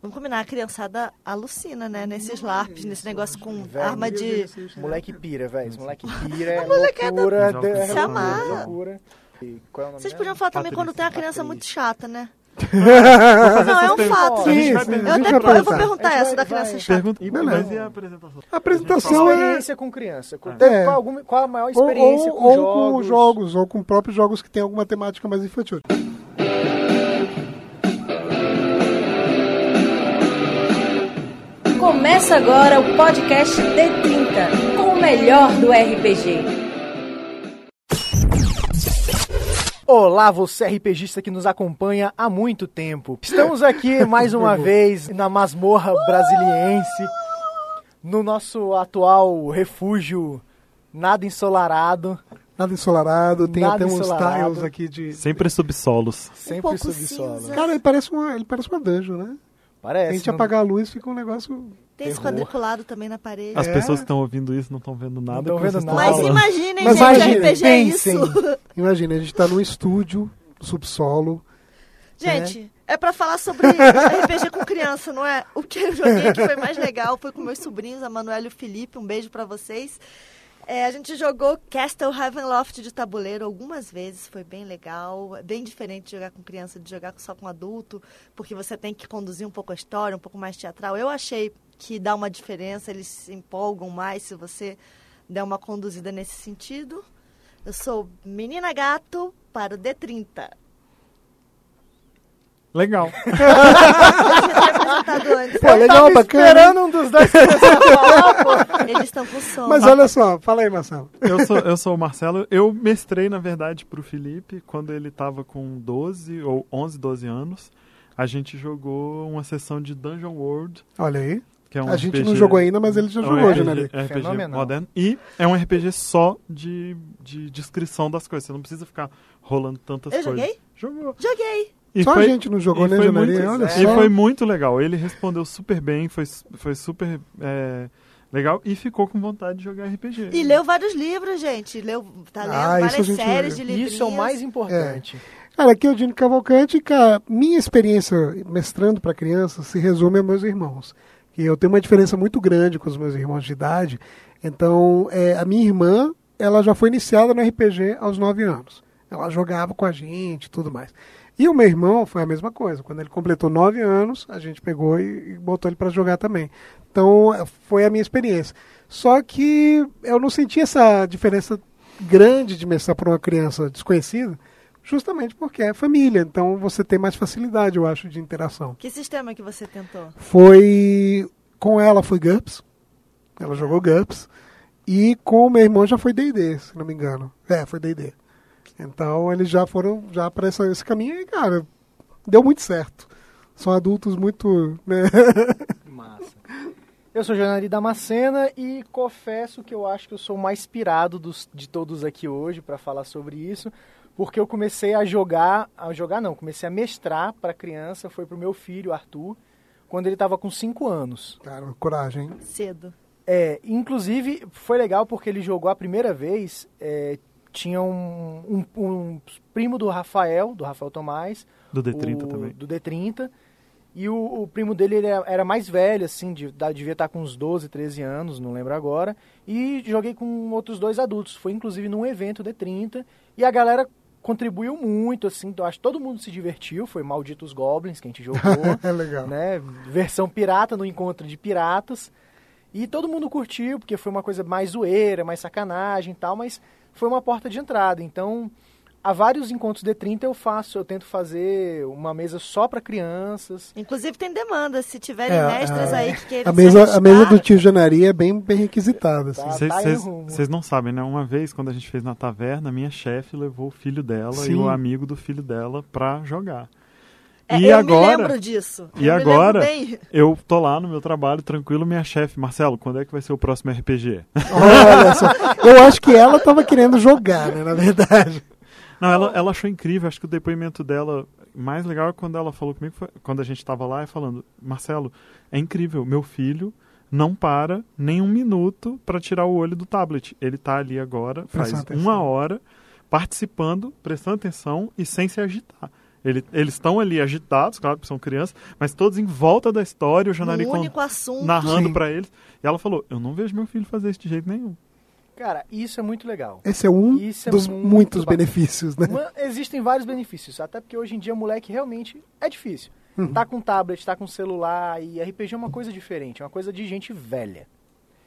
Vamos combinar, a criançada alucina, né? Nesses LARPs, nesse negócio com Velho, arma de. Moleque pira, velho. Esse moleque pira, é loucura. se é loucura, amarra. loucura. E qual é o nome Vocês podiam falar também Patrícia. quando tem uma criança muito chata, né? Não, é um fato. Sim, A sim. Eu, a até, eu vou perguntar. A essa vai- da criança vai- chata. Pergunta, E mas beleza. e a apresentação? A apresentação é Experiência com criança. Com- É. Qual, alguma- qual a maior ou, experiência ou, com ou jogos? com jogos, ou com próprios jogos que tem alguma temática mais infantil. Começa agora o podcast D30, com o melhor do RPG. Olá, você RPGista que nos acompanha há muito tempo. Estamos aqui mais uma vez na masmorra brasiliense, no nosso atual refúgio nada ensolarado, Nada ensolarado, tem Nada até uns ensolarado. tiles aqui de. Sempre subsolos. sempre pouco subsolo. cinza. Cara, ele parece uma, ele parece uma dungeon, né? Parece. Se a gente não- apagar a luz, fica um negócio. Tem esse Terror. quadriculado também na parede. As É. pessoas que estão ouvindo isso não estão vendo nada. Não vendo nada. Mas imaginem, Mas gente, imaginem, RPG é isso. Imagina, a gente tá num estúdio, subsolo. Gente, é pra falar sobre RPG com criança, não é? O que eu joguei que foi mais legal foi com meus sobrinhos, a Manuela e o Felipe. Um beijo pra vocês. É, a gente jogou Castle Ravenloft de tabuleiro algumas vezes, foi bem legal. É bem diferente de jogar com criança, de jogar só com adulto, porque você tem que conduzir um pouco a história, um pouco mais teatral. Eu achei que dá uma diferença, eles se empolgam mais se você der uma conduzida nesse sentido. Eu sou Menina Gato para o D30. Legal. Pô, legal, Tava bacana. esperando um dos dois falar, pô. Eles estão com sono. Mas olha só, fala aí, Marcelo. Eu sou, eu sou o Marcelo. Eu mestrei, na verdade, pro Felipe quando ele tava com 12 ou 11, 12 anos. A gente jogou uma sessão de Dungeon World, Olha aí. que é um a gente RPG não jogou ainda, mas ele já é um jogou, RPG, Janari. RPG Fenomenal. moderno. E é um RPG só de, de descrição das coisas. Você não precisa ficar rolando tantas Eu coisas. joguei? Jogou. Joguei. E Só foi- a gente não jogou, Janari? muito- Olha é. só. E foi muito legal. Ele respondeu super bem, foi, foi super é, legal e ficou com vontade de jogar RPG. E leu vários livros, gente. Leu, tá lendo Ah, várias séries leu. de livrinhos. Isso é o mais importante. Cara, aqui é o Dino Cavalcante, cara, minha experiência mestrando para crianças se resume a meus irmãos. E eu tenho uma diferença muito grande com os meus irmãos de idade. Então, é, a minha irmã, ela já foi iniciada no RPG aos 9 anos. Ela jogava com a gente e tudo mais. E o meu irmão foi a mesma coisa. Quando ele completou 9 anos, a gente pegou e, e botou ele para jogar também. Então, é, foi a minha experiência. Só que eu não senti essa diferença grande de mestrar para uma criança desconhecida, justamente porque é família. Então, você tem mais facilidade, eu acho, de interação. Que sistema que você tentou? Foi. Com ela foi GURPS. Ela jogou GURPS. E com o meu irmão já foi DD, se não me engano. É, foi DD. Então eles já foram já para esse caminho e, cara, deu muito certo. São adultos muito. Né? Massa. Eu sou Janari Damascena e confesso que eu acho que eu sou o mais inspirado dos, de todos aqui hoje para falar sobre isso, porque eu comecei a jogar, a jogar não, comecei a mestrar para criança, foi pro meu filho Arthur, quando ele estava com 5 anos. Cara, coragem. hein? Cedo. É, inclusive foi legal porque ele jogou a primeira vez, é, tinha um, um- um primo do Rafael, do Rafael Tomás, Do D30 o- também. Do D30. E o, o primo dele ele era, era mais velho, assim, de, devia estar com uns 12, 13 anos, não lembro agora. E joguei com outros dois adultos. Foi inclusive num evento D30. E a galera contribuiu muito, assim. Então acho que todo mundo se divertiu. Foi Malditos Goblins que a gente jogou. É legal. né? Versão pirata no encontro de piratas. E todo mundo curtiu, porque foi uma coisa mais zoeira, mais sacanagem e tal, mas foi uma porta de entrada. Então, há vários encontros D30 eu faço, eu tento fazer uma mesa só para crianças. Inclusive tem demanda. Se tiverem É, mestres a- aí que queiram A mesa, a mesa do tio Janari é bem, bem requisitada. Assim. Tá. tá. Vocês não sabem, né? Uma vez, quando a gente fez na taverna, minha chefe levou o filho dela Sim. e o amigo do filho dela pra jogar. É, e eu agora, me lembro disso. e eu agora- eu tô lá no meu trabalho, tranquilo, minha chefe, Marcelo, quando é que vai ser o próximo RPG? Olha só. Eu acho que ela tava querendo jogar, né? Na verdade. Não, ela, ela achou incrível, acho que o depoimento dela mais legal é quando ela falou comigo, foi, quando a gente tava lá, e falando, Marcelo, é incrível, meu filho não para nem um minuto para tirar o olho do tablet. Ele tá ali agora, faz uma hora, participando, prestando atenção e sem se agitar. Ele- eles estão ali agitados, claro que são crianças, mas todos em volta da história, o Janari narrando pra eles. E ela falou: Eu não vejo meu filho fazer isso de jeito nenhum. Cara, isso é muito legal. Esse é um Isso é dos muito muitos bacana. benefícios, né? Uma- existem vários benefícios, até porque hoje em dia moleque realmente é difícil. Uhum. Tá com tablet, tá com celular e RPG é uma coisa diferente, é uma coisa de gente velha.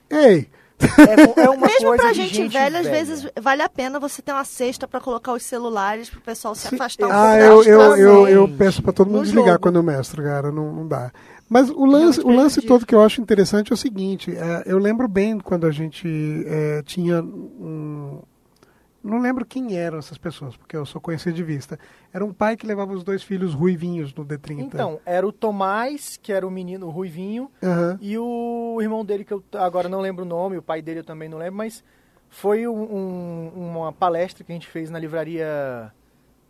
Ei, É, é uma Mesmo coisa pra de gente, velha, às vezes vale a pena você ter uma cesta pra colocar os celulares pro pessoal se Sim. afastar um Ah, pouco eu, eu, eu, peço pra todo mundo No desligar jogo. quando eu mestro, cara, não, não dá. Mas o lance, o lance todo que eu acho interessante é o seguinte, é, eu lembro bem quando a gente é, tinha um... Não lembro quem eram essas pessoas, porque eu sou conhecido de vista. Era um pai que levava os dois filhos ruivinhos no D30. Então, era o Tomás, que era o menino ruivinho, Aham. e o irmão dele, que eu agora não lembro o nome, o pai dele eu também não lembro, mas foi um- um- uma palestra que a gente fez na livraria...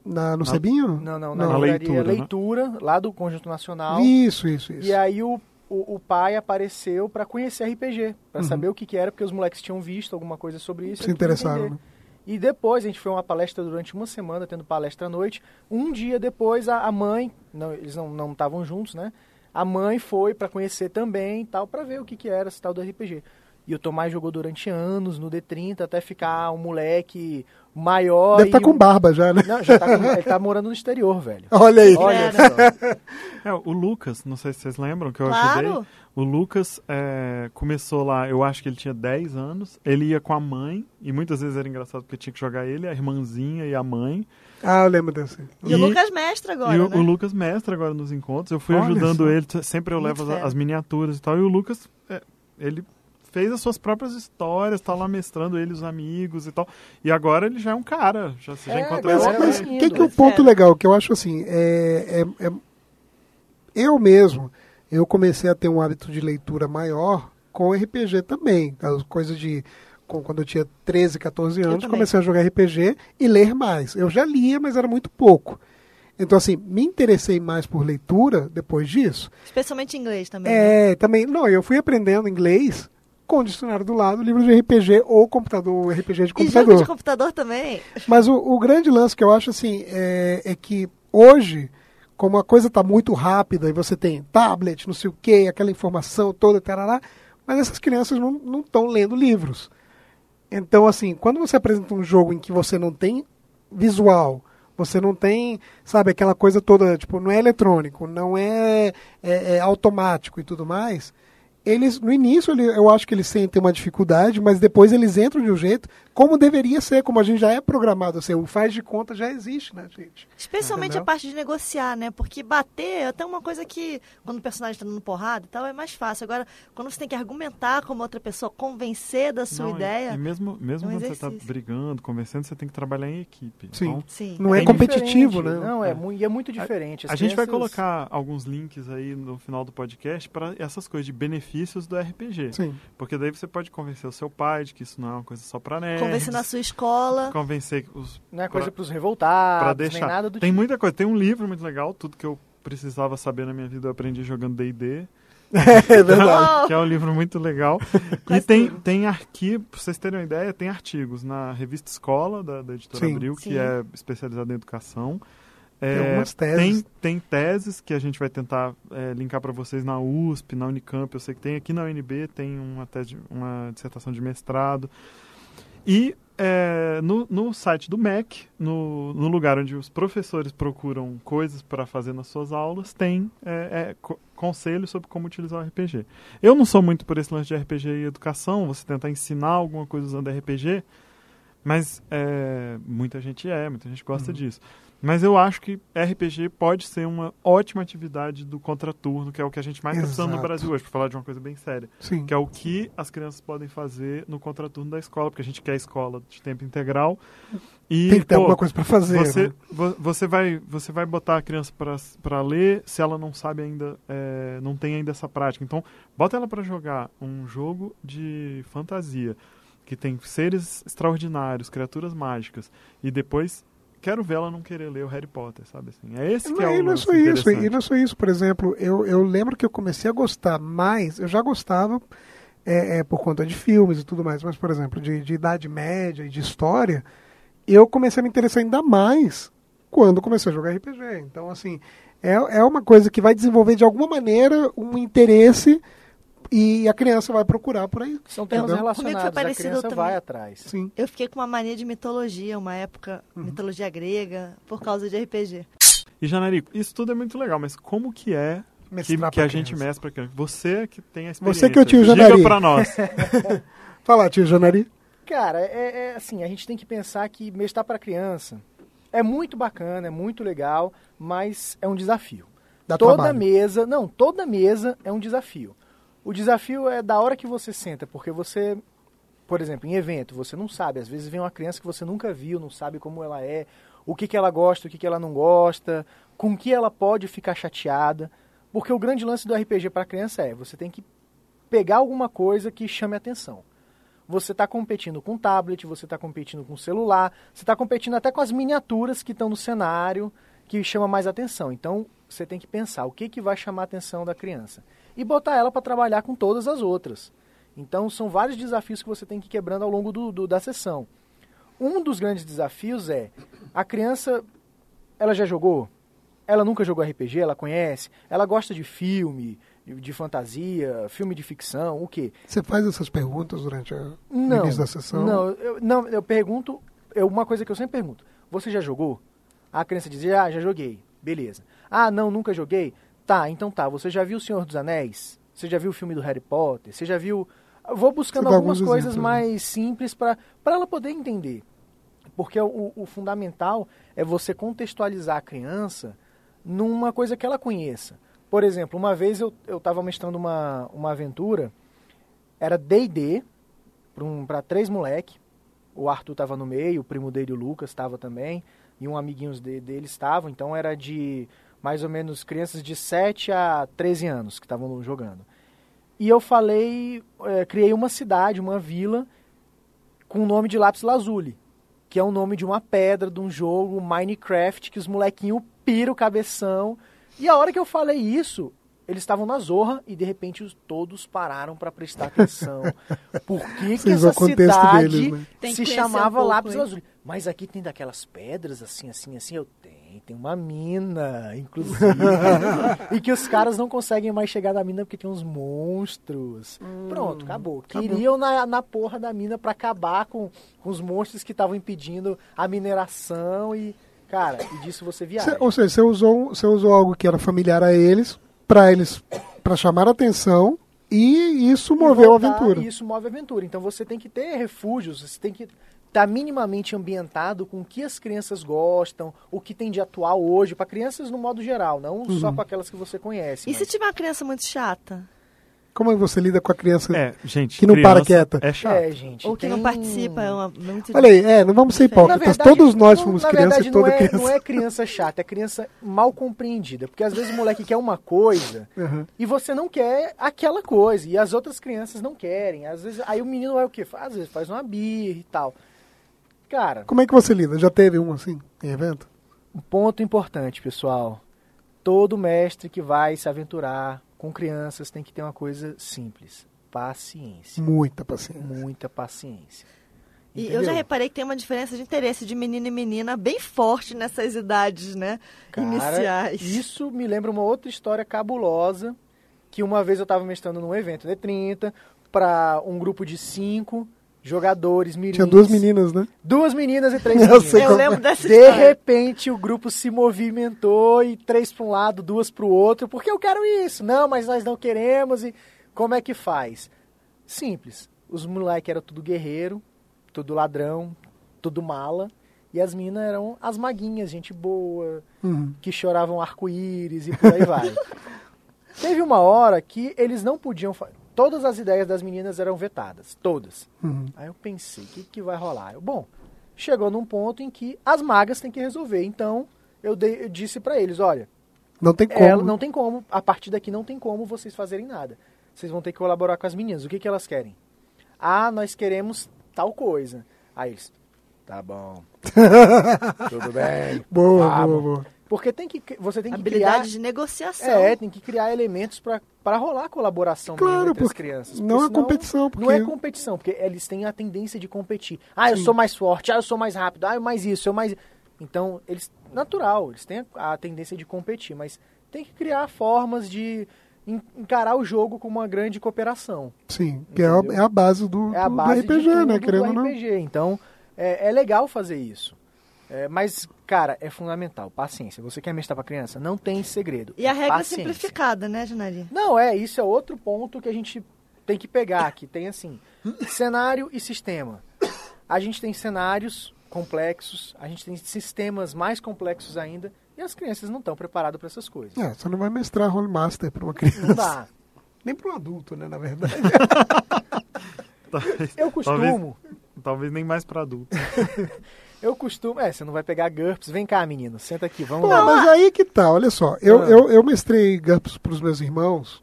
Na, no Na- Cebinho? Não, não, na Não. Na livraria leitura, Leitura, né? lá do Conjunto Nacional. Isso, isso, isso. E aí o, o, o pai apareceu pra conhecer RPG, pra Uhum. saber o que, que era, porque os moleques tinham visto alguma coisa sobre isso. Se interessaram, né? E depois, a gente foi uma palestra durante uma semana, tendo palestra à noite. Um dia depois, a, a mãe, não, eles não estavam juntos, né? A mãe foi pra conhecer também tal, pra ver o que, que era esse tal do RPG. E o Tomás jogou durante anos no D30 até ficar um moleque maior. Deve estar e com barba já, né? Não, já tá com- ele tá morando no exterior, velho. Olha aí. Olha só. É, o Lucas, não sei se vocês lembram que eu ajudei. Claro. O Lucas é, começou lá, eu acho que ele tinha 10 anos. Ele ia com a mãe, e muitas vezes era engraçado porque tinha que jogar ele, a irmãzinha e a mãe. Ah, eu lembro desse. E, o Lucas Mestre agora, e o, né? o Lucas mestre agora nos encontros. Eu fui Olha ajudando só. ele, sempre eu Muito levo as, as miniaturas e tal. E o Lucas, é, ele fez as suas próprias histórias, tá lá mestrando ele, os amigos e tal. E agora ele já é um cara, já, você já É, encontrou mas- ele. mas- O que, que é o ponto é. legal? Que eu acho assim, é, é- é- eu mesmo, eu comecei a ter um hábito de leitura maior com RPG também. As coisas de. com- quando eu tinha 13, 14 anos, comecei a jogar RPG e ler mais. Eu já lia, mas era muito pouco. Então, assim, me interessei mais por leitura depois disso. Especialmente em inglês também. né? É, também. Não, eu fui aprendendo inglês com o dicionário do lado, livro de RPG ou computador, RPG de E computador. jogo de computador também. Mas o, o grande lance que eu acho assim é, é que hoje, como a coisa está muito rápida e você tem tablet, não sei o que, aquela informação toda, tarará, mas essas crianças não estão lendo livros. Então, assim, quando você apresenta um jogo em que você não tem visual, você não tem, sabe, aquela coisa toda, tipo, não é eletrônico, não é, é- é automático e tudo mais, eles, no início, ele- eu acho que eles sentem uma dificuldade, mas depois eles entram de um jeito como deveria ser, como a gente já é programado. Assim, o faz de conta já existe, né, gente? Especialmente Entendeu? a parte de negociar, né? Porque bater é até uma coisa que, quando o personagem tá dando porrada e tal, é mais fácil. Agora, quando você tem que argumentar como outra pessoa, convencer da sua Não, e- ideia. E, mesmo, mesmo é um quando você está exercício. brigando, convencendo, você tem que trabalhar em equipe. Sim. Então, Sim. Não é Bem competitivo, né? Não, é, É. e é muito diferente. As a gente vai colocar alguns links aí no final do podcast para essas coisas de benefícios do RPG. Sim. Porque daí você pode convencer o seu pai de que isso não é uma coisa só para nerds. Convencer na sua escola. Convencer os Não é coisa Pra- para os revoltados, para nem deixar. nada do Tem tipo. muita coisa. Tem um livro muito legal, tudo que eu precisava saber na minha vida eu aprendi jogando D&D. É verdade. Que é um livro muito legal. e tem, tem arquivo, pra vocês terem uma ideia, tem artigos na revista Escola, da, da editora Sim. Abril, que Sim. é especializada em educação. Tem É, algumas teses. Tem, tem teses que a gente vai tentar é, linkar para vocês na USP, na Unicamp, eu sei que tem. Aqui na UNB tem uma, tese, uma dissertação de mestrado. E é, no, no site do MEC, no, no lugar onde os professores procuram coisas para fazer nas suas aulas, tem é, é, co- conselhos sobre como utilizar o RPG. Eu não sou muito por esse lance de RPG e educação, você tentar ensinar alguma coisa usando RPG, mas é, muita gente é, muita gente gosta disso. Mas eu acho que RPG pode ser uma ótima atividade do contraturno, que é o que a gente mais está precisando no. Brasil hoje, para falar de uma coisa bem séria. Sim. Que é o que as crianças podem fazer no contraturno da escola, porque a gente quer escola de tempo integral. E, Tem que ter pô, alguma coisa para fazer. você, né? vo- você, vai, você vai botar a criança para ler se ela não sabe ainda, é, não tem ainda essa prática. Então, bota ela para jogar um jogo de fantasia que tem seres extraordinários, criaturas mágicas, e depois quero ver ela não querer ler o Harry Potter, sabe assim? É esse que Não, é o e não é só isso, e não é só isso, por exemplo, eu, eu lembro que eu comecei a gostar mais, eu já gostava é, é, por conta de filmes e tudo mais, mas, por exemplo, de, de Idade Média e de história, eu comecei a me interessar ainda mais quando comecei a jogar RPG. Então, assim, é, é uma coisa que vai desenvolver de alguma maneira um interesse e a criança vai procurar por aí. São temas Entendeu? Comigo foi relacionados, a parecido criança também. vai atrás. Sim. Eu fiquei com uma mania de mitologia, uma época, mitologia grega, por causa de RPG. E Janarico, isso tudo é muito legal, mas como que é que, que a gente criança. mestra pra criança? Você que tem a experiência. Você que é o tio Diga Janari. pra nós. Fala, tio Janari. Cara, é, é assim, a gente tem que pensar que mestrar para criança é muito bacana, é muito legal, mas é um desafio. Dá toda trabalho. mesa, não, toda mesa é um desafio. O desafio é da hora que você senta, porque você, por exemplo, em evento, você não sabe, às vezes vem uma criança que você nunca viu, não sabe como ela é, o que, que ela gosta, o que, que ela não gosta, com que ela pode ficar chateada. Porque o grande lance do RPG para criança é, você tem que pegar alguma coisa que chame atenção. Você está competindo com tablet, você está competindo com celular, você está competindo até com as miniaturas que estão no cenário, que chama mais atenção. Então, você tem que pensar o que, que vai chamar a atenção da criança. E botar ela para trabalhar com todas as outras. Então, são vários desafios que você tem que ir quebrando ao longo do, do- da sessão. Um dos grandes desafios é, a criança, ela já jogou? Ela nunca jogou RPG, ela conhece? Ela gosta de filme, de, fantasia, filme de ficção, o quê? Você faz essas perguntas durante a, o Não, início da sessão? Não, eu, não, eu pergunto, eu, uma coisa que eu sempre pergunto, você já jogou? A criança diz, ah, já joguei, beleza. Ah, não, nunca joguei? Tá, então tá, você já viu O Senhor dos Anéis? Você já viu o filme do Harry Potter? Você já viu... Eu vou buscando algumas coisas né? mais simples para ela poder entender. Porque o, o fundamental é você contextualizar a criança numa coisa que ela conheça. Por exemplo, uma vez eu estava mestrando uma, uma aventura, era D&D, para um, pra três moleque. O Arthur estava no meio, o primo dele, o Lucas, estava também. E um amiguinho de, dele estavam. Então era de mais ou menos crianças de 7 a 13 anos que estavam jogando. E eu falei, eh, criei uma cidade, uma vila, com o nome de Lápis Lazuli. Que é o nome de uma pedra de um jogo Minecraft que os molequinhos piram o cabeção. E a hora que eu falei isso, eles estavam na zorra e de repente os- todos pararam para prestar atenção. Por que, que essa cidade deles, né? Tem que se chamava um Lápis hein? Lazuli? Mas aqui tem daquelas pedras assim, assim, assim. Eu tenho, tem uma mina, inclusive. e que os caras não conseguem mais chegar na mina porque tem uns monstros. Pronto, acabou. Queriam na, na porra da mina para acabar com, com os monstros que estavam impedindo a mineração e. Cara, e disso você viaja. Cê- ou seja, você usou, você usou algo que era familiar a eles, para eles, para chamar a atenção, e isso moveu a voltar, aventura. e Isso move a aventura. Então você tem que ter refúgios, você tem que estar minimamente ambientado com o que as crianças gostam, o que tem de atual hoje, para crianças no modo geral, não Uhum. só com aquelas que você conhece. E mas- se tiver uma criança muito chata? Como é que você lida com a criança? É, gente. Que não criança para quieta. É chato. É, gente. Ou que tem- não participa? É uma, muito Olha aí, é, não vamos ser hipócritas. verdade, Todos nós não- fomos crianças verdade, e toda não é, criança. não é criança chata, é criança mal compreendida. Porque às vezes o moleque quer uma coisa Uhum. e você não quer aquela coisa. E as outras crianças não querem. Às vezes, aí o menino vai o quê? Às vezes faz uma birra e tal. Cara, Como é que você lida? Já teve um assim, em evento? um ponto importante, pessoal. Todo mestre que vai se aventurar com crianças tem que ter uma coisa simples: paciência. Muita paciência. Muita paciência. E eu Entendeu? já reparei que tem uma diferença de interesse de menino e menina bem forte nessas idades, né? Cara, Iniciais. Isso me lembra uma outra história cabulosa que uma vez eu estava mestrando num evento de 30 para um grupo de cinco jogadores mirins. Tinha duas meninas, né? Duas meninas e três Eu meninos. sei Eu como- lembro dessa De história. repente o grupo se movimentou e três para um lado, duas para o outro, porque eu quero isso. Não, mas nós não queremos e como é que faz? Simples. Os moleques eram tudo guerreiro, tudo ladrão, tudo mala, e as minas eram as maguinhas, gente boa, Uhum. que choravam arco-íris e por aí vai. Teve uma hora que eles não podiam. Todas as ideias das meninas eram vetadas, todas. Uhum. Aí eu pensei, o que, que vai rolar? Eu, bom, chegou num ponto em que as magas têm que resolver. Então eu, dei- eu disse pra eles: olha, Não tem como. ela não tem como, a partir daqui não tem como vocês fazerem nada. Vocês vão ter que colaborar com as meninas. O que, que elas querem? Ah, nós queremos tal coisa. Aí eles, tá bom. Tudo bem. Boa, vamos." boa, boa. Porque tem que, você tem que Habilidade criar... de negociação. É, tem que criar elementos para rolar colaboração mesmo Claro, entre as porque crianças. não é competição, porque- Não é competição, porque eles têm a tendência de competir. Ah, eu sou mais forte, ah, eu sou mais rápido, ah, eu mais isso, eu mais... Então, eles natural, eles têm a tendência de competir, mas tem que criar formas de en- encarar o jogo como uma grande cooperação. Sim, que é a, é a base do, É a do- base do RPG, de tudo né? do Querendo não. RPG. Então, é, é legal fazer isso. É, mas, cara, é fundamental. Paciência. Você quer mestrar pra criança? Não tem segredo. E a regra é Paciência. simplificada, né, Janari? Não, é, isso é outro ponto que a gente tem que pegar aqui. Tem assim, cenário e sistema. A gente tem cenários complexos, a gente tem sistemas mais complexos ainda, e as crianças não estão preparadas para essas coisas. É, você não vai mestrar Role Master para uma criança. Não dá. Nem para um adulto, né, na verdade. Talvez, Eu costumo, talvez nem mais pra adulto. eu costumo, é, você não vai pegar GURPS, vem cá, menino, senta aqui, vamos Pô, lá. mas aí que tá, olha só. Eu, Ah. eu, eu mestrei GURPS para os meus irmãos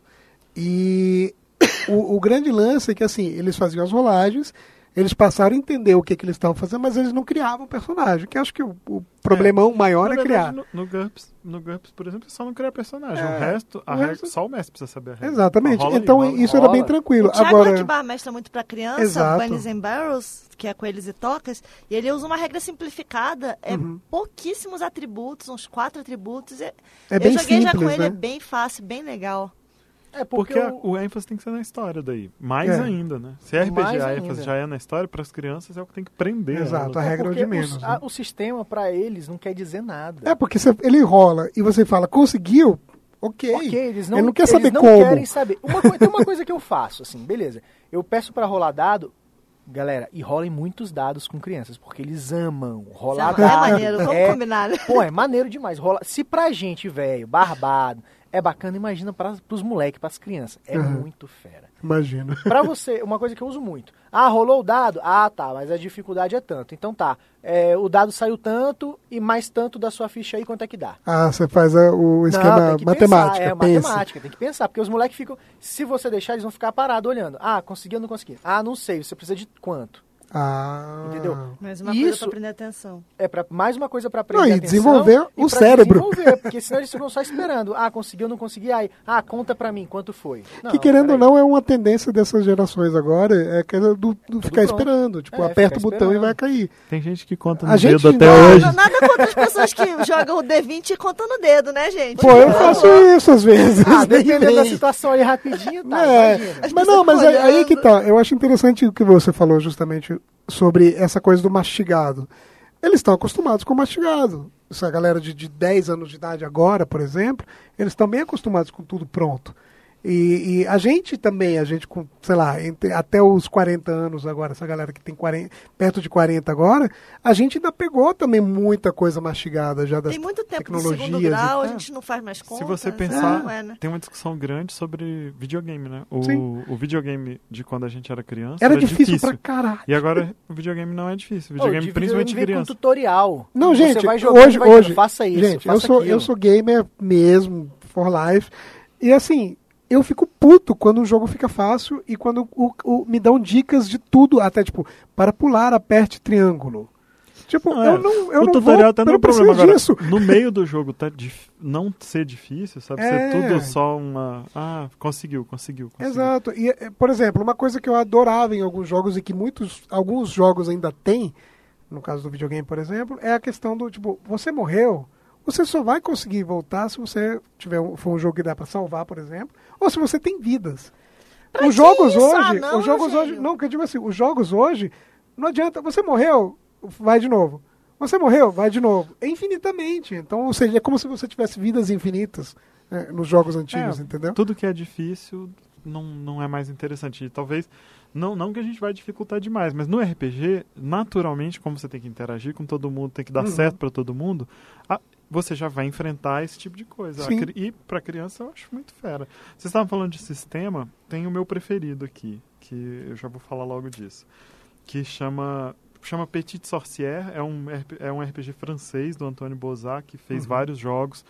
e o, o grande lance é que assim, eles faziam as rolagens, eles passaram a entender o que, que eles estavam fazendo, mas eles não criavam personagem, que acho que o, o problemão maior Na é criar. no, no GURPS, no GURPS, por exemplo, é só não criar personagem. É, o resto, a o regra- resto- só o mestre precisa saber a regra. Exatamente. Rola então rola. isso era bem rola. tranquilo. O Thiago Agora, Akbar mestra muito pra criança, Exato. Bunnies and Barrels, que é coelhos e tocas, e ele usa uma regra simplificada, é Uhum. pouquíssimos atributos, uns quatro atributos. É, é bem eu joguei já com simples, ele, né? é bem fácil, bem legal. É porque, Porque o- o ênfase tem que ser na história daí. Mais É. ainda, né? Se é RPG, Mais a ainda. ênfase já é na história, para as crianças é o que tem que prender. Exato, a regra é o porque de menos, os- né? a- o sistema para eles não quer dizer nada. É, porque você- ele rola e você fala, conseguiu? Ok. Ok, eles não, Ele não quer eles saber não como. querem saber. Uma tem uma coisa que eu faço, assim, beleza. Eu peço pra rolar dado, galera, e rolem muitos dados com crianças, porque eles amam rolar Isso é maneiro, vamos é, combinar, né? Pô, é maneiro demais. Rola, se pra gente, velho, barbado, é bacana, imagina para pros moleques, pras crianças. É Uhum. muito fera. Imagino. Pra você, uma coisa que eu uso muito. Ah, rolou o dado? Ah, tá, mas a dificuldade é tanto. Então tá, é, o dado saiu tanto e mais tanto da sua ficha aí, quanto é que dá? Ah, você faz a- o esquema Não, tem que matemática, Pensar, é, pensa. matemática, tem que pensar, porque os moleques ficam. Se você deixar, eles vão ficar parados olhando. Ah, consegui ou não consegui? Ah, não sei, você precisa de quanto? Ah. Entendeu? Mais uma coisa Isso- pra prender atenção. É para mais uma coisa pra aprender Não, e atenção desenvolver e o pra cérebro. desenvolver, porque senão eles ficam só esperando. Ah, conseguiu ou não consegui? Aí, ah, conta pra mim quanto foi. Não, que querendo ou não é uma tendência dessas gerações agora, é aquela do, do ficar pronto. esperando. Tipo, É, aperta o botão e esperando. vai cair. Tem gente que conta A no gente dedo até não- hoje. Nada, nada contra as pessoas que jogam o D20 e contam no dedo, né, gente? Pô, eu faço isso às vezes. Ah, dependendo da situação ali rapidinho, tá, É, mas não, mas aí, aí que tá. Eu acho interessante o que você falou justamente sobre essa coisa do mastigado. Eles estão acostumados com o mastigado. Essa galera de, de 10 anos de idade agora, por exemplo, eles estão bem acostumados com tudo pronto. E, e a gente também, a gente com, sei lá, entre- até os 40 anos agora, essa galera que tem 40, perto de 40 agora, a gente ainda pegou também muita coisa mastigada já das Tem muito tempo tecnologias. segundo e grau, a gente não faz mais conta. Se você né? pensar, é, né? tem uma discussão grande sobre videogame, né? O, Sim. o videogame de quando a gente era criança Era difícil, pra caralho. E agora o videogame não é difícil. O videogame, de principalmente videogame vem criança. com tutorial. Não, Você gente, vai jogando, hoje, vai dizendo, hoje, faça isso, gente, eu faça sou, aquilo. eu sou gamer mesmo, for life, e assim, eu fico puto quando o jogo fica fácil e quando o, o- me dão dicas de tudo, até tipo, para pular, aperte triângulo. Tipo, Não, é. eu não, eu o não tutorial vou, até eu não é não problema agora. disso. No meio do jogo tá dif- não ser difícil, sabe? É. Ser tudo só uma. Ah, conseguiu, conseguiu, conseguiu. Exato. E, eh, por exemplo, uma coisa que eu adorava em alguns jogos e que muitos, alguns jogos ainda têm, no caso do videogame, por exemplo, é a questão do tipo, você morreu, você só vai conseguir voltar se você tiver um, for um jogo que dá pra salvar, por exemplo, ou se você tem vidas. Pra os jogos isso? Ah, hoje, não, os jogos hoje, não, que eu digo assim, os jogos hoje não adianta, você morreu, vai de novo. Você morreu, vai de novo. É infinitamente. Então, ou seja, é como se você tivesse vidas infinitas né, nos jogos antigos, É, entendeu? Tudo que é difícil não, não é mais interessante. E talvez. Não, não que a gente vai dificultar demais, mas no RPG, naturalmente, como você tem que interagir com todo mundo, tem que dar Uhum. certo pra todo mundo, a- você já vai enfrentar esse tipo de coisa. Sim. E pra criança eu acho muito fera. Vocês estavam falando de sistema, tem o meu preferido aqui, que eu já vou falar logo disso. Que chama. Chama Petite Sorcière, é um, é um RPG francês do Antônio Bozat, que fez Uhum. vários jogos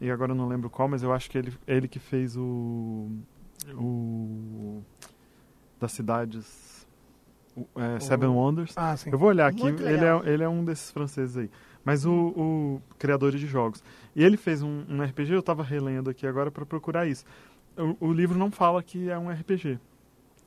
e agora eu não lembro qual, mas eu acho que ele, ele que fez o. o das cidades. é, Seven Wonders. Ah. Eu vou olhar aqui, ele é, ele é um desses franceses aí. Mas o, o criador de jogos. E ele fez um, um RPG, eu tava relendo aqui agora para procurar isso. O, o livro não fala que é um RPG.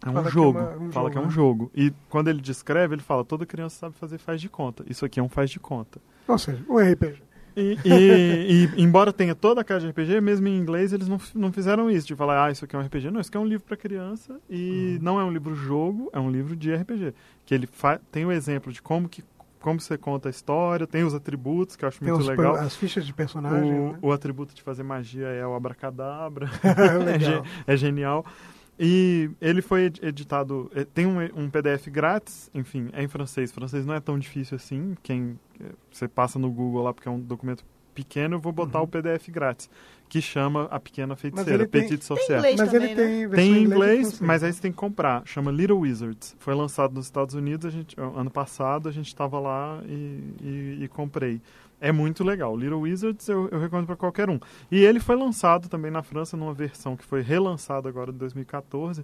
É um Fala que é jogo. uma- um fala jogo, que é um né? jogo. E quando ele descreve, ele fala: toda criança sabe fazer faz de conta. Isso aqui é um faz de conta. Ou seja, um RPG. E, e- e, embora tenha toda a cara de RPG, mesmo em inglês eles não, não fizeram isso, de falar, ah, isso aqui é um RPG. Não, isso aqui é um livro para criança e não é um livro-jogo, é um livro de RPG. Que ele tem o exemplo de como, que, como você conta a história, tem os atributos, que eu acho Tem muito os, legal. as fichas de personagem. O, né? o atributo de fazer magia é o abracadabra. É, ge- é genial. E ele foi ed- editado. eh, Tem um, um PDF grátis, enfim, é em francês. Francês não é tão difícil assim. Quem eh, Você passa no Google lá, porque é um documento pequeno, eu vou botar o PDF grátis, que chama A Pequena Feiticeira, tem- Petite Tem Sorcière. inglês Mas também, ele né? tem Tem em inglês, francês. mas aí você tem que comprar. Chama Little Wizards. Foi lançado nos Estados Unidos, a gente, ano passado, a gente estava lá e, e- e comprei. É muito legal. Little Wizards eu, eu recomendo para qualquer um. E ele foi lançado também na França numa versão que foi relançada agora em 2014,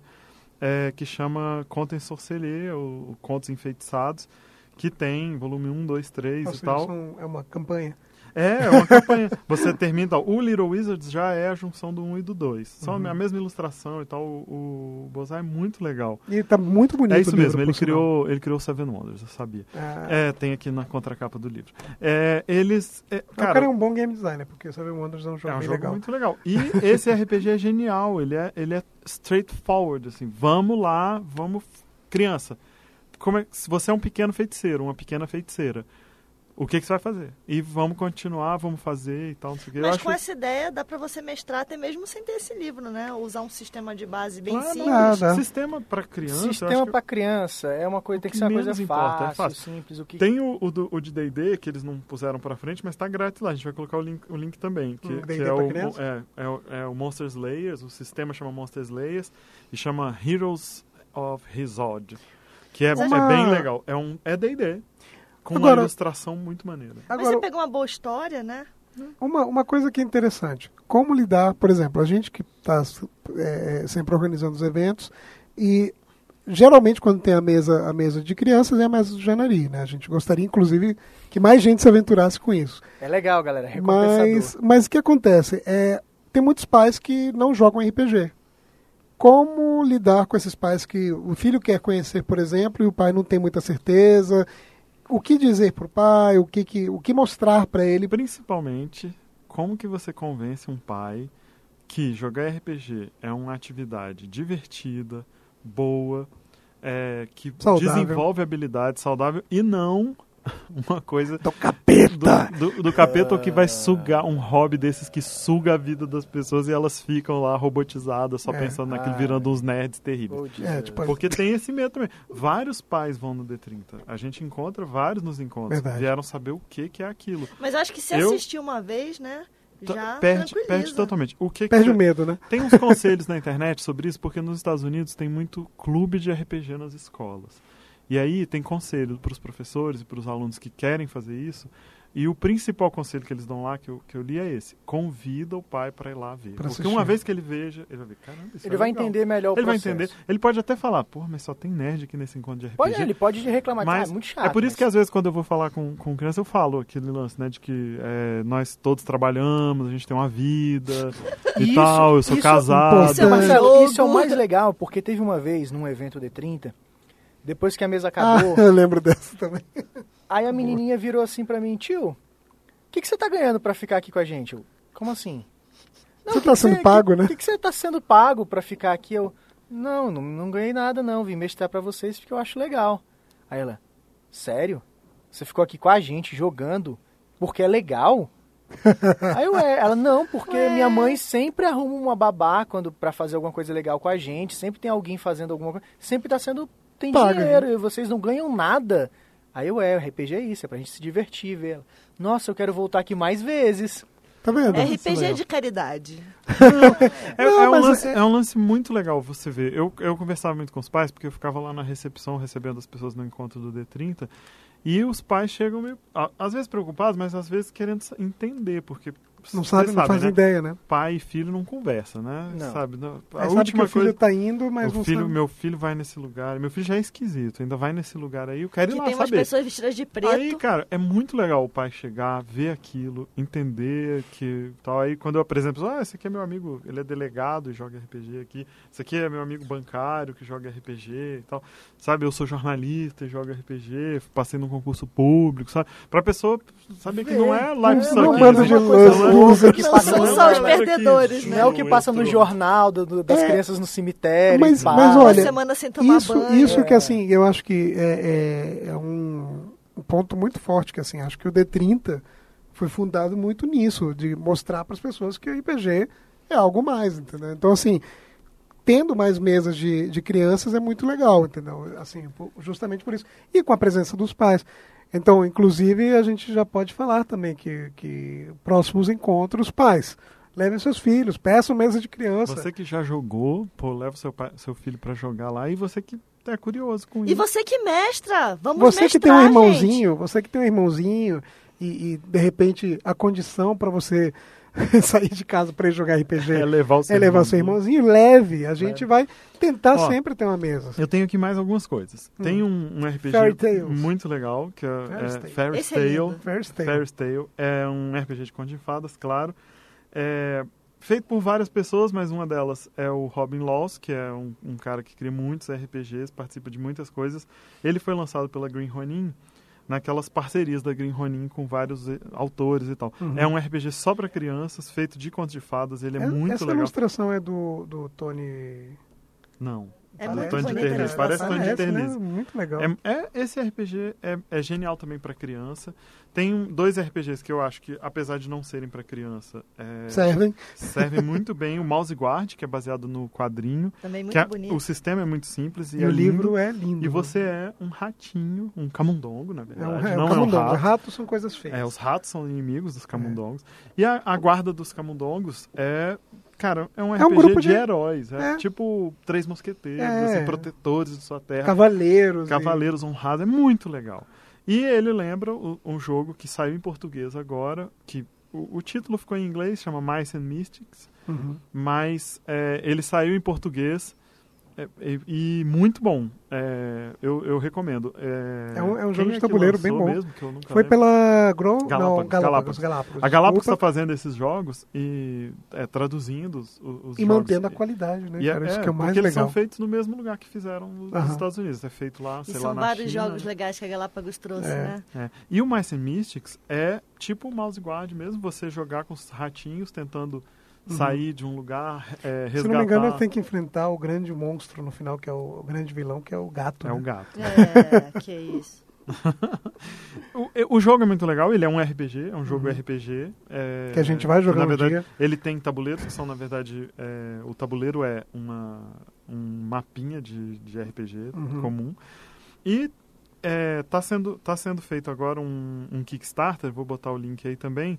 é, que chama Contes Sorcellier, ou Contos Enfeitiçados, que tem volume 1, 2, 3 Ou e tal. são- é uma campanha. É, é uma campanha. Você termina. ó, o Little Wizards já é a junção do 1 e do 2. Só Uhum. a mesma ilustração e tal. O, o Bozai é muito legal. E tá muito bonito é isso mesmo, ele sinal. criou, ele criou Seven Wonders, eu sabia. Ah, É, tem aqui na contracapa do livro. É, eles. é, o cara cara, é um bom game designer, porque Seven Wonders é um jogo é um jogo legal. muito legal. E esse RPG é genial. Ele é, ele é straightforward, assim. Vamos lá, vamos. Criança, como é, se você é um pequeno feiticeiro, uma pequena feiticeira, o que, que você vai fazer? E vamos continuar, vamos fazer e tal, não sei o quê. Eu Mas acho com essa ideia dá pra você mestrar até mesmo sem ter esse livro, né? Usar um sistema de base bem Claro, simples. não, dá. Sistema para criança. Sistema que para criança é uma coisa, tem que que ser uma coisa menos importa, é fácil, fácil. simples. O que Tem o, o, do- o de D&D, que eles não puseram pra frente, mas tá grátis lá. A gente vai colocar o link, o link também. Que, Um que D&D é, o, criança? é, é, o- é o Monster Slayers, o sistema chama Monster Slayers e chama Heroes of Hizod. Que é, Uma- é bem legal. É um é D&D, com uma Agora- ilustração muito maneira. Mas Agora, você pegou uma boa história, né? Uma, uma coisa que é interessante, como lidar, por exemplo, a gente que está sempre organizando os eventos e geralmente quando tem a mesa, a mesa de crianças é a mesa do Janari, né? A gente gostaria, inclusive, que mais gente se aventurasse com isso. É legal, galera. É. Mas, mas o que acontece? É, tem muitos pais que não jogam RPG. Como lidar com esses pais que o filho quer conhecer, por exemplo, e o pai não tem muita certeza? O que dizer para o pai? O que, que, o que mostrar para ele? Principalmente, como que você convence um pai que jogar RPG é uma atividade divertida, boa, é, que Saudável. desenvolve habilidade saudável e não uma coisa Do capeta! do, do, do capeta que vai sugar um hobby desses que suga a vida das pessoas e elas ficam lá robotizadas, só É. pensando naquilo, Ah, virando uns nerds terríveis. É, tipo, Porque tem esse medo também. Vários pais vão no D30. A gente encontra vários nos encontros. Verdade. Vieram saber o que, que é aquilo. Mas acho que se Eu- assistir uma vez, né? T- Já perde, perde totalmente. O que Perde que o medo, né? Tem uns conselhos na internet sobre isso, porque nos Estados Unidos tem muito clube de RPG nas escolas. E aí tem conselho para os professores e para os alunos que querem fazer isso. E o principal conselho que eles dão lá, que eu, que eu li, é esse: convida o pai para ir lá ver. Pra porque assistir. uma vez que ele veja, ele vai ver, caramba, isso Ele é vai legal." entender melhor o Ele vai processo. entender. Ele pode até falar, pô, mas só tem nerd aqui nesse encontro de RPG. Pode, ele pode reclamar, Mas ah, é muito chato. é por isso mas- que às vezes quando eu vou falar com, com criança, eu falo aquele lance, né? De que é, nós todos trabalhamos, a gente tem uma vida e Isso- tal, eu sou isso- casado. Isso é Marcelo, isso é o mais legal, porque teve uma vez num evento D30, depois que a mesa Ah, acabou, eu lembro dessa também. aí a menininha virou assim pra mim, tio, o que, que você tá ganhando pra ficar aqui com a gente? Eu, Como assim? Você que tá que sendo pago, que, né? O que, que você tá sendo pago pra ficar aqui? Eu, não, não, não ganhei nada não, vim mestrar pra vocês porque eu acho legal. Aí ela, sério? Você ficou aqui com a gente jogando porque é legal? Aí eu, é, ela, não, porque minha mãe sempre arruma uma babá quando pra fazer alguma coisa legal com a gente, sempre tem alguém fazendo alguma coisa, sempre tá sendo, tem Paga, dinheiro e vocês não ganham nada. Aí eu, é, o RPG é isso, é pra gente se divertir, ver ela. Nossa, eu quero voltar aqui mais vezes. Tá vendo? É Isso é RPG legal. de caridade. É, Não, é um lance, é- é um lance muito legal você ver. Eu, eu conversava muito com os pais, porque eu ficava lá na recepção recebendo as pessoas no encontro do D30. E os pais chegam meio, às vezes preocupados, mas às vezes querendo entender, porque Não sabe, não faz né? ideia, né? Pai e filho não conversa, né? Não. Sabe? não- A Aí sabe que última o filho coisa. tá indo, mas o não filho, sabe. meu filho vai nesse lugar. Meu filho já é esquisito, ainda vai nesse lugar aí. Eu quero ir Que lá tem umas saber. pessoas vestidas de preto. Aí, cara, é muito legal o pai chegar, ver aquilo, entender que tal. Aí quando eu apresento, ah, esse aqui é meu amigo, ele é delegado e joga RPG aqui. Esse aqui é meu amigo bancário que joga RPG e tal. Sabe, eu sou jornalista e jogo RPG, passei num concurso público, sabe? Pra pessoa saber que não é live É, suck. não manda de né? luz, que Não passa são no- só os perdedores, Não né? é o que passa no jornal do- do- das É, crianças no cemitério. mas- pá. mas olha, semana sem tomar Isso, banho. isso que É. assim, eu acho que é, é- é um, ponto muito forte, que assim, acho que o D30 foi fundado muito nisso, de mostrar para as pessoas que o RPG é algo mais, entendeu? Então, assim, tendo mais mesas de, de crianças é muito legal, entendeu? Assim, justamente por isso. E com a presença dos pais. Então, inclusive, a gente já pode falar também que, que próximos encontros, pais, levem seus filhos, peçam mesa de criança. Você que já jogou, pô, leva seu, pai, seu filho pra jogar lá e você que é curioso com E isso. você que mestra, vamos Você mestrar, que tem um gente. irmãozinho, você que tem um irmãozinho e, e, de repente a condição para você sair de casa para jogar RPG É levar o seu é levar seu irmãozinho, leve. A gente vai tentar Ó, sempre ter uma mesa. Eu tenho aqui mais algumas coisas. Tem um, um RPG Fairy Tales. muito legal, que é, Fairy é Tale. É Tale é um RPG de conto de fadas, claro. É feito por várias pessoas, mas uma delas é o Robin Laws, que é um, um cara que cria muitos RPGs, participa de muitas coisas. Ele foi lançado pela Green Ronin, naquelas parcerias da Green Ronin com vários eh, autores e tal. Uhum. É um RPG só para crianças, feito de contos de fadas, ele é, muito Essa legal. ilustração é do, do Tony. Não. É Parece muito Tony bonita a Terniz, parece ilustração. Tony Parece, né? Muito legal. É, é- esse RPG é, é genial também para criança. Tem um- dois RPGs que eu acho que, apesar de não serem para criança, é, Servem. servem muito bem. O Mouse Guard, que é baseado no quadrinho. Também muito que é- bonito. o sistema é muito simples e, E é o lindo. livro é lindo. E você é um ratinho, um camundongo, na é verdade. um, é não um é um camundongo. rato. Ratos são coisas feias. É, os ratos são inimigos dos camundongos. E a, a guarda dos camundongos é. Cara, é um É um RPG grupo de, de- heróis. É, É. tipo Três Mosqueteiros, É. assim, protetores de sua terra. Cavaleiros. e- Cavaleiros Honrados. É muito legal. E ele lembra um jogo que saiu em português agora, que o, o título ficou em inglês, chama Mice and Mystics, Uhum. mas é, ele saiu em português é, e, e muito bom. É, eu, eu recomendo. É, É um- é um jogo de que tabuleiro bem bom. Mesmo, que eu nunca Foi lembro? pela Grow? Galápagos, não, Galápagos. Galápagos. Galápagos. A Galápagos está fazendo esses jogos e é, traduzindo os, os E jogos. mantendo a qualidade, né? E é, cara? Isso é, que é o mais porque eles legal. são feitos no mesmo lugar que fizeram os Aham. Estados Unidos. É feito lá, E sei lá, são na vários China. jogos legais que a Galápagos trouxe, É. né? É. E o Mice and Mystics é tipo o Mouse Guard mesmo, você jogar com os ratinhos tentando sair de um lugar, é, resgatar. Uhum. Se não me engano, ele tem que enfrentar o grande monstro no final, que é o, o grande vilão, que é o gato. É né? o gato. É, que isso. O, o jogo é muito legal, ele é um RPG, é um jogo RPG. é, Uhum. Que a gente vai jogar na um verdade, dia. Ele tem tabuleiros que são, na verdade, é, o tabuleiro é uma, um mapinha de, de RPG Uhum. comum. E está sendo, tá sendo feito agora um, um Kickstarter, vou botar o link aí também,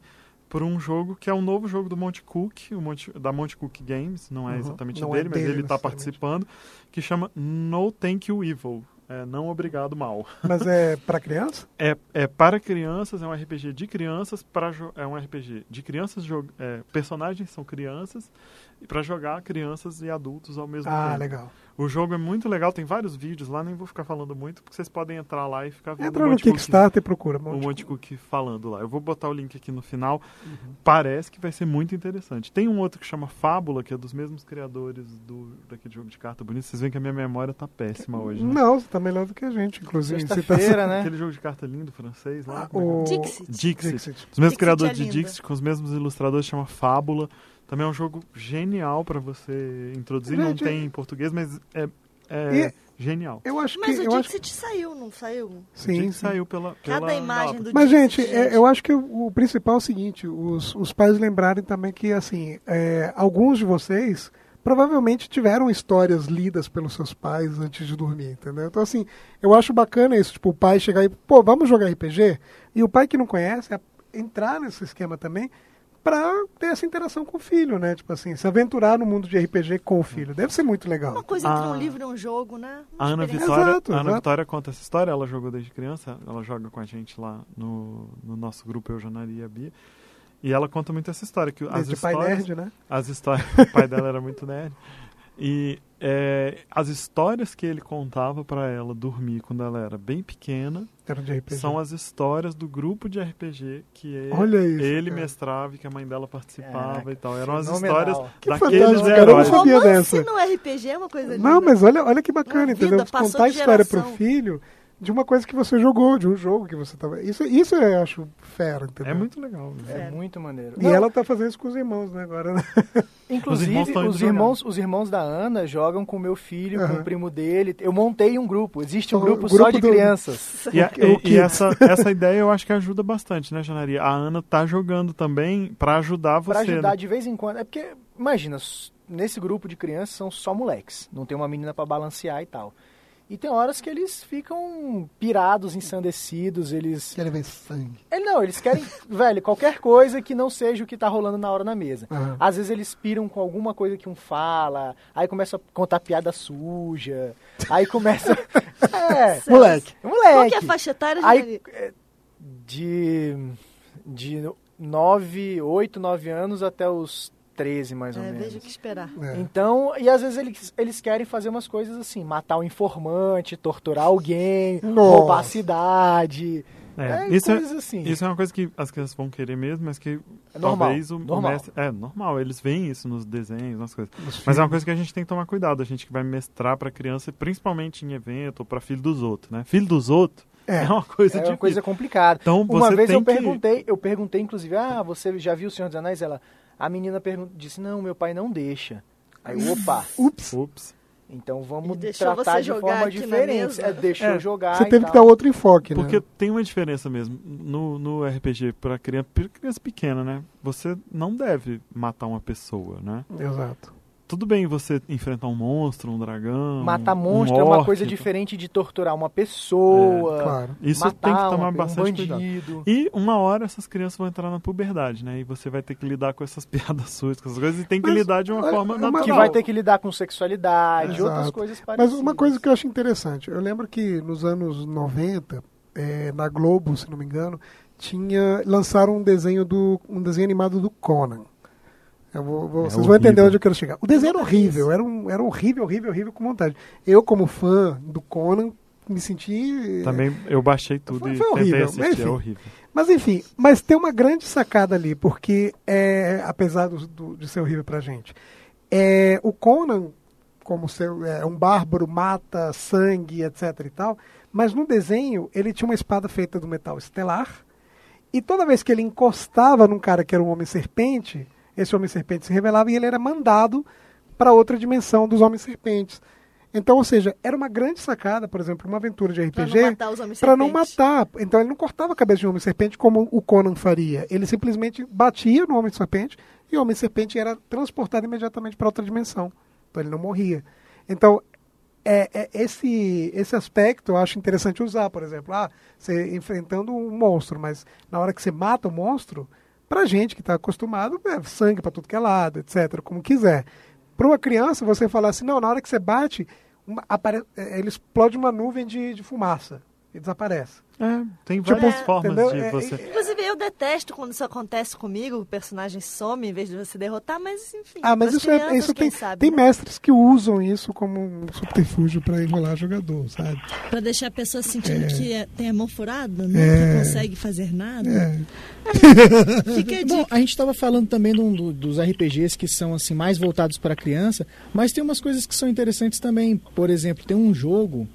por um jogo que é um novo jogo do Monte Cook, o Monte, da Monte Cook Games, não é Uhum. exatamente Não é dele, mas dele ele está participando, que chama No Thank You Evil. É, não obrigado mal. Mas é pra criança? É, é para crianças, é um RPG de crianças, para é um RPG de crianças, é, personagens são crianças, e para jogar crianças e adultos ao mesmo Ah, tempo. legal. O jogo é muito legal, tem vários vídeos lá, nem vou ficar falando muito, porque vocês podem entrar lá e ficar vendo Entra o no Kickstarter e procura. o Monte Monte Cook falando lá. Eu vou botar o link aqui no final. Uhum. Parece que vai ser muito interessante. Tem um outro que chama Fábula, que é dos mesmos criadores do daquele jogo de carta bonito. Vocês veem que a minha memória tá péssima hoje. Né? Não, você tá melhor do que a gente, inclusive. Você tá... Né? Aquele jogo de carta lindo francês lá. Ah, é é? o... Dixit. Dixit. Dixit. Os mesmos Dixit criadores é de. Dixit, com os mesmos ilustradores, chama Fábula. Também é um jogo genial para você introduzir. Não Gente, tem em português, mas é, é genial. Eu acho que... Mas o eu acho... Dixit saiu, não saiu? Sim, Dixit sim. saiu pela, pela Cada imagem Galápagos. do Mas, Dixit, gente, é, eu acho que o, o principal é o seguinte, os, os pais lembrarem também que, assim, é, alguns de vocês provavelmente tiveram histórias lidas pelos seus pais antes de dormir, entendeu? Então, assim, eu acho bacana isso, tipo, o pai chegar e, pô, vamos jogar RPG? E o pai que não conhece, é entrar nesse esquema também pra ter essa interação com o filho, né? Tipo assim, se aventurar no mundo de RPG com o filho. Deve ser muito legal. Uma coisa entre Ah. um livro e um jogo, né? Uma A Ana. Vitória, Exato, a Ana exato. Vitória conta essa história, ela jogou desde criança, ela joga com a gente lá no, no nosso grupo Eu, Janari e a Bia. E ela conta muito essa história. Que as Desde pai histórias, nerd, né? as histórias. o pai dela era muito nerd. E é, as histórias que ele contava para ela dormir quando ela era bem pequena Era de RPG. são as histórias do grupo de RPG que ele, Olha isso, ele cara. mestrava e que a mãe dela participava Caraca, e tal. Eram as fenomenal. histórias Que daqueles cara, eu não heróis. sabia dessa. no RPG é uma coisa linda. Não, mas olha, olha que bacana, Uma vida, entendeu? passou Contar a história pro filho de uma coisa que você jogou, de um jogo que você tava. Isso, isso eu acho fera, entendeu? É muito legal. né? É muito maneiro. E Não, ela tá fazendo isso com os irmãos, né, agora, né? Inclusive, Os irmãos os irmãos, os irmãos da Ana jogam com o meu filho, com Aham. o primo dele. Eu montei um grupo. Existe um O grupo, grupo só de do- crianças. E, a- e- e essa, essa ideia eu acho que ajuda bastante, né, Janaria? A Ana tá jogando também pra ajudar você. Pra ajudar né? de vez em quando. É porque, imagina, nesse grupo de crianças são só moleques. Não tem uma menina pra balancear e tal. E tem horas que eles ficam pirados, ensandecidos, eles... Querem ver sangue. Ele, não, eles querem, velho, qualquer coisa que não seja o que tá rolando na hora na mesa. Aham. Às vezes eles piram com alguma coisa que um fala, aí começa a contar piada suja, aí começa... é, Moleque. moleque. Qual que é a faixa etária, Aí, é, de, de 9, 8, 9 anos até os 13, mais ou É, menos. veja o que esperar. É. Então, e às vezes eles, eles querem fazer umas coisas assim, matar o informante, torturar alguém, Nossa. roubar a cidade. É, É, isso, é, coisas assim. isso é uma coisa que as crianças vão querer mesmo, mas que É normal, talvez o, o normal. mestre. É normal, eles veem isso nos desenhos, nas coisas. Os Mas é uma coisa que a gente tem que tomar cuidado, a gente que vai mestrar pra criança, principalmente em evento ou pra filho dos outros, né? Filho dos outros é, É. uma coisa É uma coisa complicada. Então Uma você vez tem eu que- perguntei, eu perguntei inclusive, ah, você já viu o Senhor dos Anéis? Ela, a menina pergun- disse, não, meu pai não deixa. Aí, eu, opa, Ups. Ups. então vamos tratar você de jogar forma diferente. É, deixou É. jogar Você teve que dar outro enfoque, Porque né? tem uma diferença mesmo. No, no RPG, pra criança, criança pequena, né? Você não deve matar uma pessoa, né? Exato. Tudo bem você enfrentar um monstro, um dragão. Matar um monstro é uma orc, coisa diferente de torturar uma pessoa, Claro. Isso matar tem que tomar uma- um bastante cuidado. bandido. E uma hora essas crianças vão entrar na puberdade, né? E você vai ter que lidar com essas piadas sujas, com essas coisas, e tem que Mas, lidar de uma olha, forma é natural. Que vai ter que lidar com sexualidade, Exato. outras coisas Mas parecidas. uma coisa que eu acho interessante, eu lembro que nos anos 90, eh, na Globo, se não me engano, tinha lançaram um desenho do um desenho animado do Conan. Vou- vou- É vocês vão entender horrível. onde eu quero chegar. O desenho era horrível, era, um, era horrível, horrível, horrível com vontade. Eu, como fã do Conan, me senti. Também eu baixei tudo Foi- foi horrível, assistir, mas é enfim. horrível. Mas enfim, mas tem uma grande sacada ali, porque é, apesar do, do- de ser horrível pra gente, é, o Conan, como ser, é um bárbaro, mata sangue, etc e tal, mas no desenho ele tinha uma espada feita do metal estelar, e toda vez que ele encostava num cara que era um homem serpente, esse homem serpente se revelava e ele era mandado para outra dimensão dos homens serpentes. Então, ou seja, era uma grande sacada, por exemplo, uma aventura de RPG não para não serpentes. matar. Então ele não cortava a cabeça de um homem serpente como o Conan faria. Ele simplesmente batia no homem serpente e o homem serpente era transportado imediatamente para outra dimensão. Então ele não morria. Então é, é esse esse aspecto eu acho interessante usar, por exemplo, ah, você enfrentando um monstro, mas na hora que você mata o monstro, pra gente que está acostumado, é sangue para tudo que é lado, etc, como quiser. Para uma criança, você falar assim, não, na hora que você bate, uma- apare- é, ele explode uma nuvem de, de fumaça e desaparece. É, tem Tipo, várias é, formas entendeu? de É, você. é, Inclusive, eu detesto quando isso acontece comigo, o personagem some em vez de você derrotar, mas enfim. Ah, mas isso, é, crianças, isso quem tem, sabe, tem né? mestres que usam isso como um subterfúgio para enrolar jogador, sabe? Pra deixar a pessoa sentindo É. que é- tem a mão furada, né? É. Que não consegue fazer nada. É. Fica a Bom, a gente estava falando também um do- dos RPGs que são assim mais voltados para criança, mas tem umas coisas que são interessantes também. Por exemplo, tem um jogo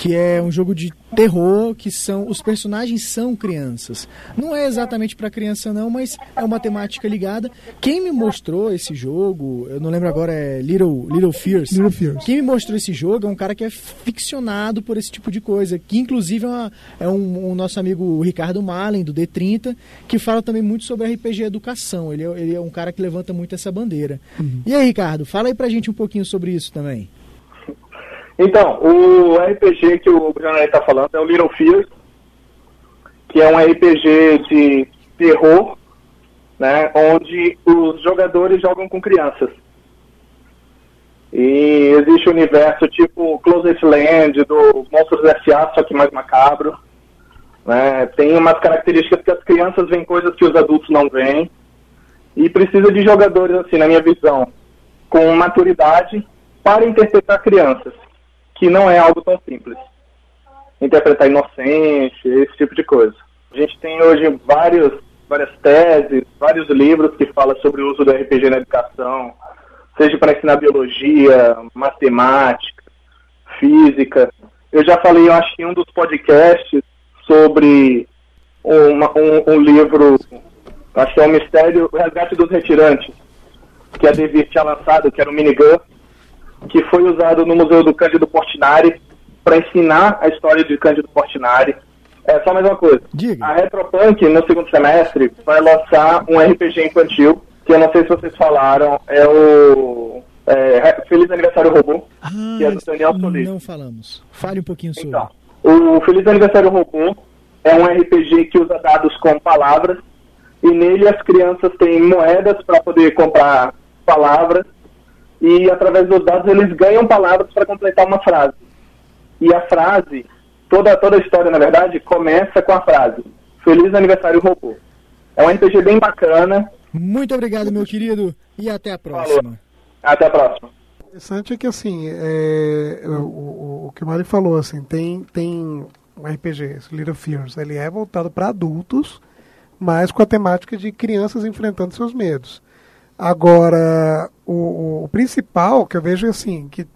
que é um jogo de terror que são os personagens são crianças. Não é exatamente para criança não, mas é uma temática ligada. Quem me mostrou esse jogo, eu não lembro agora, é Little Little Fears. Little Fears. Quem me mostrou esse jogo é um cara que é ficcionado por esse tipo de coisa, que inclusive é, uma- é um, um nosso amigo Ricardo Malen, do D30, que fala também muito sobre RPG educação. Ele é, ele é um cara que levanta muito essa bandeira. E aí, Ricardo, fala aí pra gente um pouquinho sobre isso também. Então, o RPG que o Janari está falando é o Little Fears, que é um RPG de terror, né, onde os jogadores jogam com crianças. E existe o universo tipo Closest Land, do Monstros S.A., só que mais macabro. né? Tem umas características que as crianças veem coisas que os adultos não veem. E precisa de jogadores, assim, na minha visão, com maturidade para interpretar crianças, que não é algo tão simples. Interpretar inocente, esse tipo de coisa. A gente tem hoje vários, várias teses, vários livros que falam sobre o uso do RPG na educação, seja para ensinar biologia, matemática, física. Eu já falei, eu acho em um dos podcasts, sobre uma, um, um, livro, acho que é o Mistério, o Resgate dos Retirantes, que a Devir tinha lançado, que era um minigun, que foi usado no Museu do Cândido Portinari para ensinar a história de Cândido Portinari. É só mais uma coisa. Diga. A Retropunk, no segundo semestre, vai lançar um RPG infantil, que eu não sei se vocês falaram, é o é, Feliz Aniversário Robô, Ah, que é do Daniel Solis. não falamos. Fale um pouquinho sobre. Então, o Feliz Aniversário Robô é um RPG que usa dados com palavras e nele as crianças têm moedas para poder comprar palavras e através dos dados eles ganham palavras para completar uma frase. E a frase, toda, toda a história na verdade, começa com a frase Feliz Aniversário Robô. É um RPG bem bacana. Muito obrigado, meu querido, e até a próxima. Até a próxima. O interessante é que assim, é, o, o, o que o Mari falou, assim, tem, tem um RPG, esse Little Fears, ele é voltado para adultos, mas com a temática de crianças enfrentando seus medos. Agora, o, o, principal que eu vejo é assim, que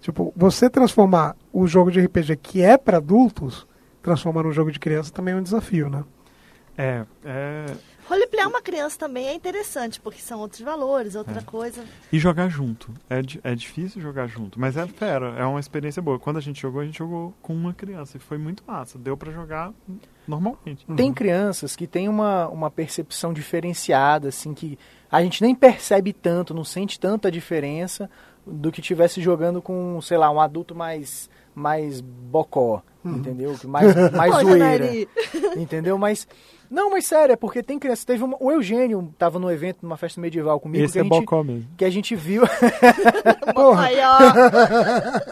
tipo, você transformar o jogo de RPG que é para adultos, transformar num jogo de criança também é um desafio, né? É, é. Roleplayar uma criança também é interessante, porque são outros valores, outra coisa. E jogar junto. É, é difícil jogar junto, mas é fera, é uma experiência boa. Quando a gente jogou, a gente jogou com uma criança e foi muito massa. Deu pra jogar normalmente. Tem crianças que têm uma, uma percepção diferenciada, assim, que a gente nem percebe tanto, não sente tanta diferença do que tivesse jogando com, sei lá, um adulto mais mais bocó, entendeu? Que Mais, mais zoeira. Entendeu? Mas. Não, mas sério, é porque tem criança. Teve uma, o Eugênio tava no evento, numa festa medieval comigo, Esse que, é a gente, bocó mesmo. que a gente viu, ó.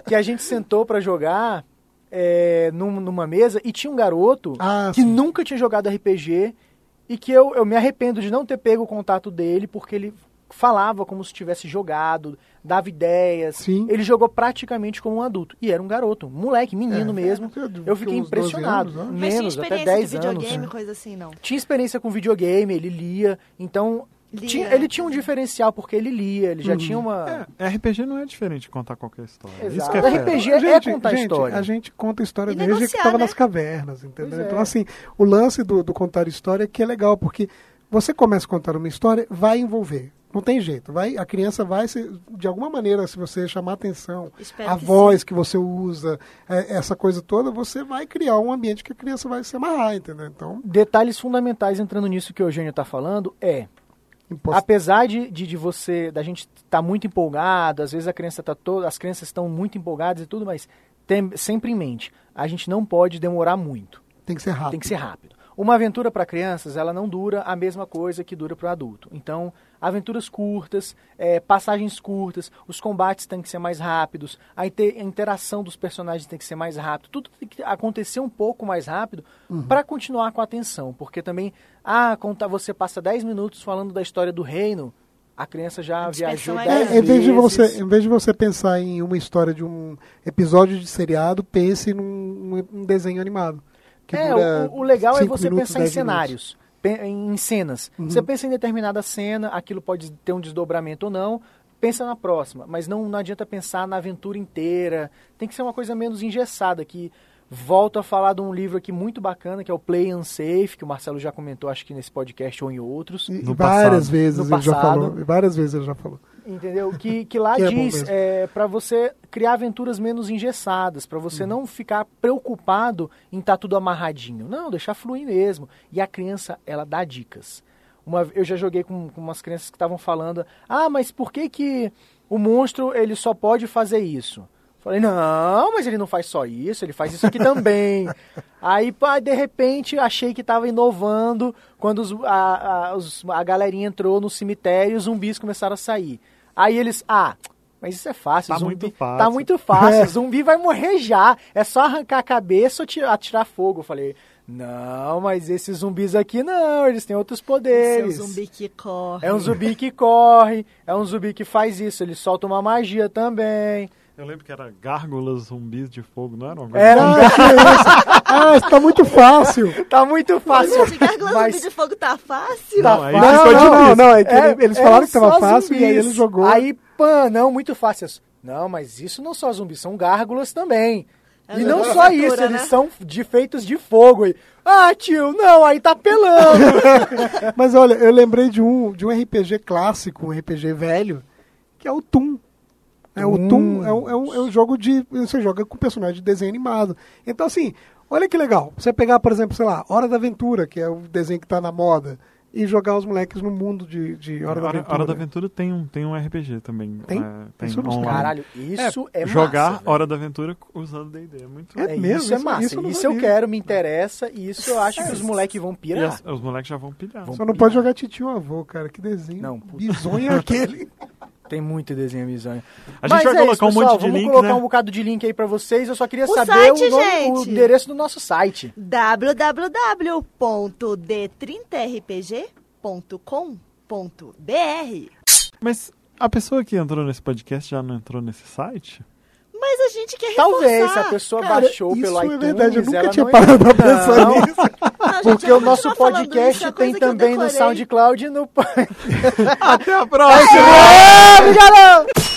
que a gente sentou pra jogar é, num- numa mesa e tinha um garoto Ah, que sim. nunca tinha jogado RPG e que eu, eu me arrependo de não ter pego o contato dele porque ele falava como se tivesse jogado, dava ideias. Sim. Ele jogou praticamente como um adulto. E era um garoto, um moleque, menino É, mesmo. é, Eu fiquei uns 12 impressionado. anos, né? Mas tinha Menos, até experiência 10 de anos. videogame, né? coisa assim, não. Tinha experiência com videogame, ele lia. Então. Tinha- ele tinha um diferencial porque ele lia, ele já Uhum. tinha uma. É, RPG não é diferente de contar qualquer história. Isso Exato. que é. RPG é contar gente, história. A gente conta história E desde que estava né? nas cavernas, entendeu? Pois é. Então, assim, o lance do, do contar história é que é legal, porque você começa a contar uma história, vai envolver. Não tem jeito. Vai, a criança vai, se, de alguma maneira, se você chamar atenção, Espero a que voz que você usa, é, essa coisa toda, você vai criar um ambiente que a criança vai se amarrar, entendeu? Então, Detalhes fundamentais entrando nisso que o Eugênio está falando é Apesar de, de, de você, da gente estar muito empolgado, às vezes a criança tá toda, as crianças estão muito empolgadas e tudo, mas tem, sempre em mente, a gente não pode demorar muito, tem que ser rápido. tem que ser rápido. Uma aventura para crianças, ela não dura a mesma coisa que dura para o adulto. Então, aventuras curtas, é, passagens curtas, os combates têm que ser mais rápidos, a, inte- a interação dos personagens tem que ser mais rápido, tudo tem que acontecer um pouco mais rápido para continuar com a atenção, porque também, ah, conta, você passa 10 minutos falando da história do reino, a criança já A viajou é 10 grande. É, em, vez de você, em vez de você pensar em uma história de um episódio de seriado, pense num, num desenho animado. Que É, o, o legal é você minutos, pensar em 10 minutos. cenários, pe- em cenas. Uhum. Você pensa em determinada cena, aquilo pode ter um desdobramento ou não, pensa na próxima, mas não, não adianta pensar na aventura inteira. Tem que ser uma coisa menos engessada, que volto a falar de um livro aqui muito bacana, que é o Play Unsafe, que o Marcelo já comentou, acho que nesse podcast ou em outros. E, No várias passado. vezes No ele já passado. falou. e Várias vezes ele já falou. Entendeu? Que, que lá Que é diz mesmo. é, para você criar aventuras menos engessadas, para você Uhum. não ficar preocupado em estar tudo amarradinho. Não, deixar fluir mesmo. E a criança, ela dá dicas. Uma, eu já joguei com, com umas crianças que estavam falando: ah, mas por que, que o monstro ele só pode fazer isso? Falei, não, mas ele não faz só isso, ele faz isso aqui também. Aí, pá, de repente, achei que estava inovando quando os- a, a, os- a galerinha entrou no cemitério e os zumbis começaram a sair. Aí eles, ah, mas isso é fácil. Tá zumbi, muito fácil. Tá muito fácil, zumbi vai morrer já. É só arrancar a cabeça ou ti- atirar fogo. Eu falei, Não, mas esses zumbis aqui não, eles têm outros poderes. Seu zumbi que corre. É um zumbi que corre, é um zumbi que faz isso, ele solta uma magia também. Eu lembro que era gárgulas zumbis de fogo, não era uma Era um Ah, que isso? Ah, isso tá muito fácil. Tá muito fácil. Mas Zumbi de Fogo tá fácil? Tá Não, aí fácil. Não, não, não, não, é É, eles falaram que tava fácil e aí zumbis. ele jogou. Aí, pã, não, muito fácil. Não, mas isso não só zumbis, são gárgulas também. É e não só aventura, isso, né? eles são de feitos de fogo. E, ah, tio, não, aí tá pelando. Mas olha, eu lembrei de um, de um RPG clássico, um RPG velho, que é o Toon. É, o Hum. Toon é um, é, um, é um jogo de. Você joga com personagem de desenho animado. Então, assim, olha que legal. Você pegar, por exemplo, sei lá, Hora da Aventura, que é o desenho que tá na moda, e jogar os moleques no mundo de, de Hora, da Hora, Aventura. Hora da Aventura tem um, tem um RPG também. Tem? É, tem Isso online. Caralho, isso é, Jogar massa. Hora da Aventura usando D&D. É muito É É, mesmo? isso é massa. isso eu Isso, eu quero, me interessa, e isso eu acho que os moleques vão pirar. as- os moleques já vão pilhar. Vão Só não pode jogar titio avô, cara. Que desenho. Não, puta. Bizonho é aquele. Tem muito desenho bizonho. A gente Mas vai é colocar isso, um pessoal, monte de vamos link, colocar né? um bocado de link aí pra vocês. Eu só queria O saber site, o, nome- o endereço do nosso site. www.d30rpg.com.br Mas a pessoa que entrou nesse podcast já não entrou nesse site? Mas a gente quer Talvez, se reforçar. a pessoa Cara, baixou isso pelo é iTunes, verdade, eu nunca ela tinha não parado pra pensar Não, nisso. Não, gente, Porque o nosso podcast isso, é tem também no. SoundCloud e no... Até a próxima! Obrigado!